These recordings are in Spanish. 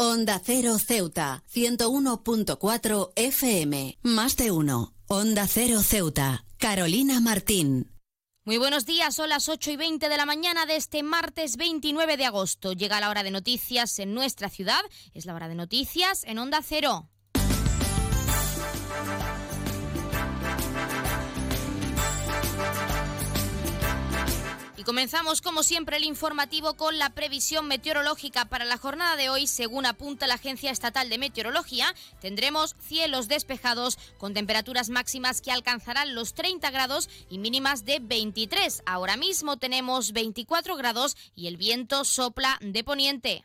Onda Cero Ceuta, 101.4 FM. Más de uno. Onda Cero Ceuta. Carolina Martín. Muy buenos días, son las 8 y 20 de la mañana de este martes 29 de agosto. Llega la hora de noticias en nuestra ciudad. Es la hora de noticias en Onda Cero. Comenzamos como siempre el informativo con la previsión meteorológica para la jornada de hoy. Según apunta la Agencia Estatal de Meteorología, tendremos cielos despejados con temperaturas máximas que alcanzarán los 30 grados y mínimas de 23. Ahora mismo tenemos 24 grados y el viento sopla de poniente.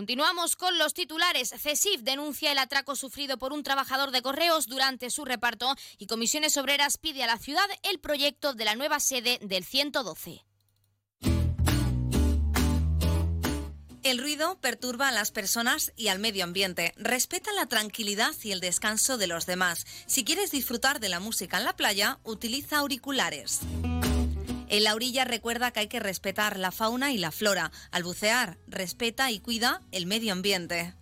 Continuamos con los titulares. CESIF denuncia el atraco sufrido por un trabajador de correos durante su reparto y Comisiones Obreras pide a la ciudad el proyecto de la nueva sede del 112. El ruido perturba a las personas y al medio ambiente. Respeta la tranquilidad y el descanso de los demás. Si quieres disfrutar de la música en la playa, utiliza auriculares. En la orilla recuerda que hay que respetar la fauna y la flora. Al bucear, respeta y cuida el medio ambiente.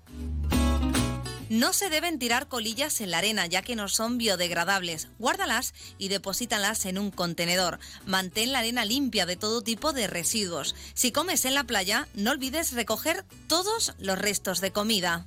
No se deben tirar colillas en la arena ya que no son biodegradables. Guárdalas y deposítalas en un contenedor. Mantén la arena limpia de todo tipo de residuos. Si comes en la playa, no olvides recoger todos los restos de comida.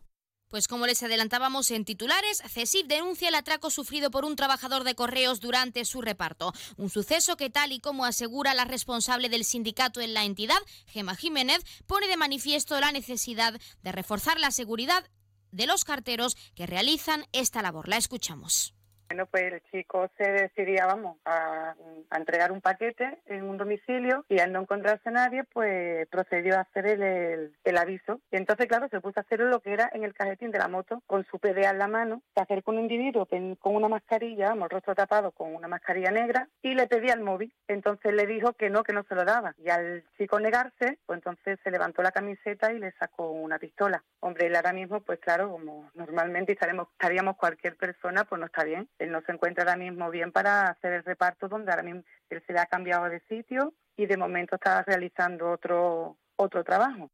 Pues como les adelantábamos en titulares, CESIF denuncia el atraco sufrido por un trabajador de correos durante su reparto. Un suceso que, tal y como asegura la responsable del sindicato en la entidad, Gema Jiménez, pone de manifiesto la necesidad de reforzar la seguridad de los carteros que realizan esta labor. La escuchamos. Bueno, pues el chico se decidía, vamos, a, entregar un paquete en un domicilio y al no encontrarse nadie, pues procedió a hacer el, aviso. Y entonces, claro, se puso a hacer lo que era en el cajetín de la moto, con su PDA en la mano, se acercó un individuo con una mascarilla, vamos, el rostro tapado con una mascarilla negra, y le pedía el móvil. Entonces le dijo que no, que no se lo daba. Y al chico negarse, pues entonces se levantó la camiseta y le sacó una pistola. Hombre, él ahora mismo, pues claro, como normalmente estaremos, estaríamos cualquier persona, pues no está bien él no se encuentra ahora mismo bien para hacer el reparto donde ahora mismo él se le ha cambiado de sitio y de momento está realizando otro, otro trabajo.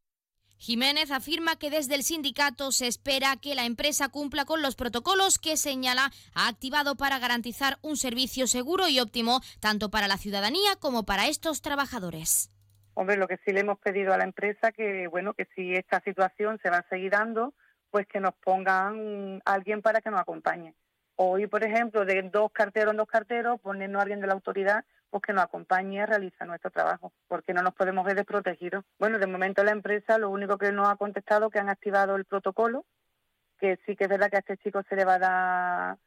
Jiménez afirma que desde el sindicato se espera que la empresa cumpla con los protocolos que señala ha activado para garantizar un servicio seguro y óptimo tanto para la ciudadanía como para estos trabajadores. Hombre, lo que sí le hemos pedido a la empresa que bueno que si esta situación se va a seguir dando, pues que nos pongan alguien para que nos acompañe Hoy, por ejemplo, de dos carteros en dos carteros, ponernos a alguien de la autoridad pues que nos acompañe a realizar nuestro trabajo, porque no nos podemos ver desprotegidos. Bueno, de momento la empresa lo único que nos ha contestado que han activado el protocolo, que sí que es verdad que a este chico se le va a dar,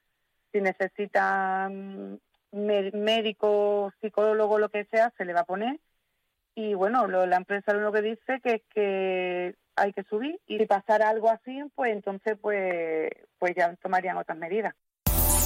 si necesita mm, médico, psicólogo, lo que sea, se le va a poner. Y bueno, la empresa lo único que dice que es que hay que subir y si pasara algo así, pues entonces pues, pues ya tomarían otras medidas.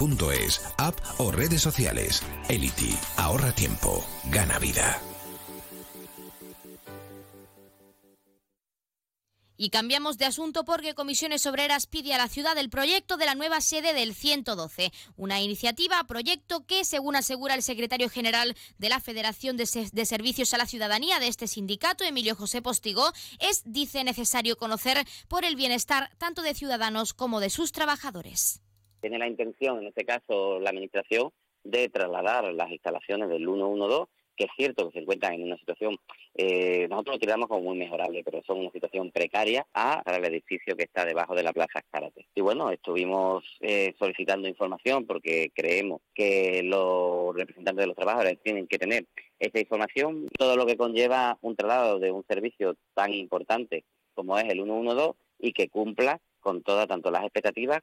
elity.es, app o redes sociales. Elity, ahorra tiempo, gana vida. Y cambiamos de asunto porque Comisiones Obreras pide a la ciudad el proyecto de la nueva sede del 112, una iniciativa, proyecto que, según asegura el secretario general de la Federación de, Servicios a la Ciudadanía de este sindicato, Emilio José Postigo, es, dice, necesario conocer por el bienestar tanto de ciudadanos como de sus trabajadores. Tiene la intención, en este caso, la Administración, de trasladar las instalaciones del 112 que es cierto que se encuentran en una situación, eh, nosotros lo tiramos como muy mejorable, pero son una situación precaria a, el edificio que está debajo de la Plaza Escárate. Y bueno, estuvimos eh, solicitando información porque creemos que los representantes de los trabajadores tienen que tener esta información, todo lo que conlleva un traslado de un servicio tan importante como es el 112 y que cumpla con todas, tanto las expectativas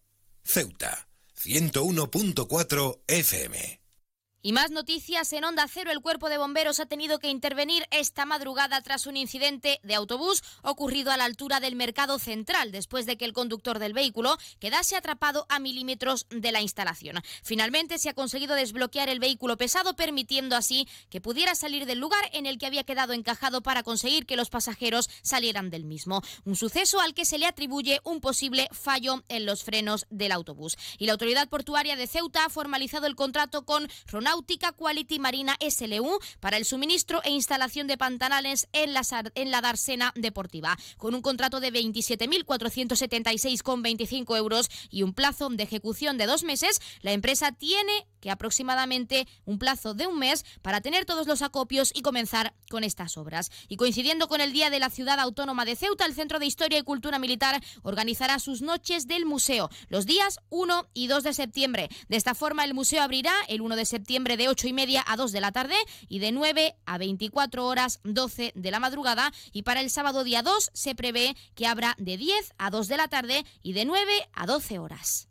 Ceuta. 101.4 FM. Y más noticias en Onda Cero. El cuerpo de bomberos ha tenido que intervenir esta madrugada tras un incidente de autobús ocurrido a la altura del mercado central, después de que el conductor del vehículo quedase atrapado a milímetros de la instalación. Finalmente se ha conseguido desbloquear el vehículo pesado, permitiendo así que pudiera salir del lugar en el que había quedado encajado para conseguir que los pasajeros salieran del mismo. Un suceso al que se le atribuye un posible fallo en los frenos del autobús. Y la autoridad portuaria de Ceuta ha formalizado el contrato con Ronaldo Náutica Quality Marina SLU para el suministro e instalación de pantanales en la, en la Darsena Deportiva, con un contrato de 27.476,25 euros y un plazo de ejecución de dos meses. La empresa tiene que aproximadamente un plazo de un mes para tener todos los acopios y comenzar con estas obras. Y coincidiendo con el Día de la Ciudad Autónoma de Ceuta, el Centro de Historia y Cultura Militar organizará sus noches del museo los días 1 y 2 de septiembre. De esta forma, el museo abrirá el 1 de septiembre de 8 y media a 2 de la tarde y de 9 a 24 horas 12 de la madrugada. Y para el sábado día 2 se prevé que abra de 10 a 2 de la tarde y de 9 a 12 horas.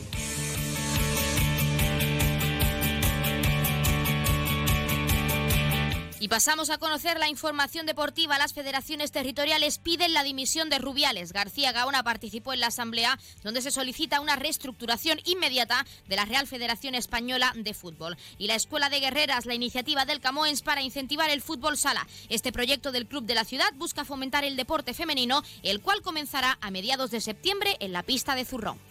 pasamos a conocer la información deportiva. Las federaciones territoriales piden la dimisión de Rubiales. García Gaona participó en la asamblea donde se solicita una reestructuración inmediata de la Real Federación Española de Fútbol. Y la Escuela de Guerreras, la iniciativa del Camoens para incentivar el fútbol sala. Este proyecto del Club de la Ciudad busca fomentar el deporte femenino, el cual comenzará a mediados de septiembre en la pista de Zurrón.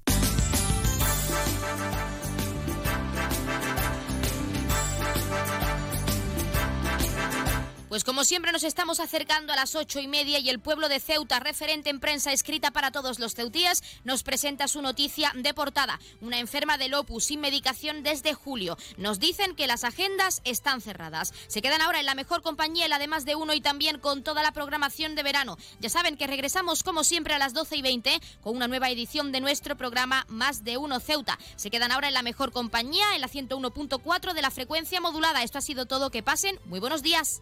Pues como siempre nos estamos acercando a las ocho y media y el pueblo de Ceuta, referente en prensa escrita para todos los ceutíes, nos presenta su noticia de portada. Una enferma del opus sin medicación desde julio. Nos dicen que las agendas están cerradas. Se quedan ahora en la mejor compañía, el además de uno y también con toda la programación de verano. Ya saben que regresamos como siempre a las doce y veinte con una nueva edición de nuestro programa Más de Uno Ceuta. Se quedan ahora en la mejor compañía, en la 101.4 de la frecuencia modulada. Esto ha sido todo. Que pasen. Muy buenos días.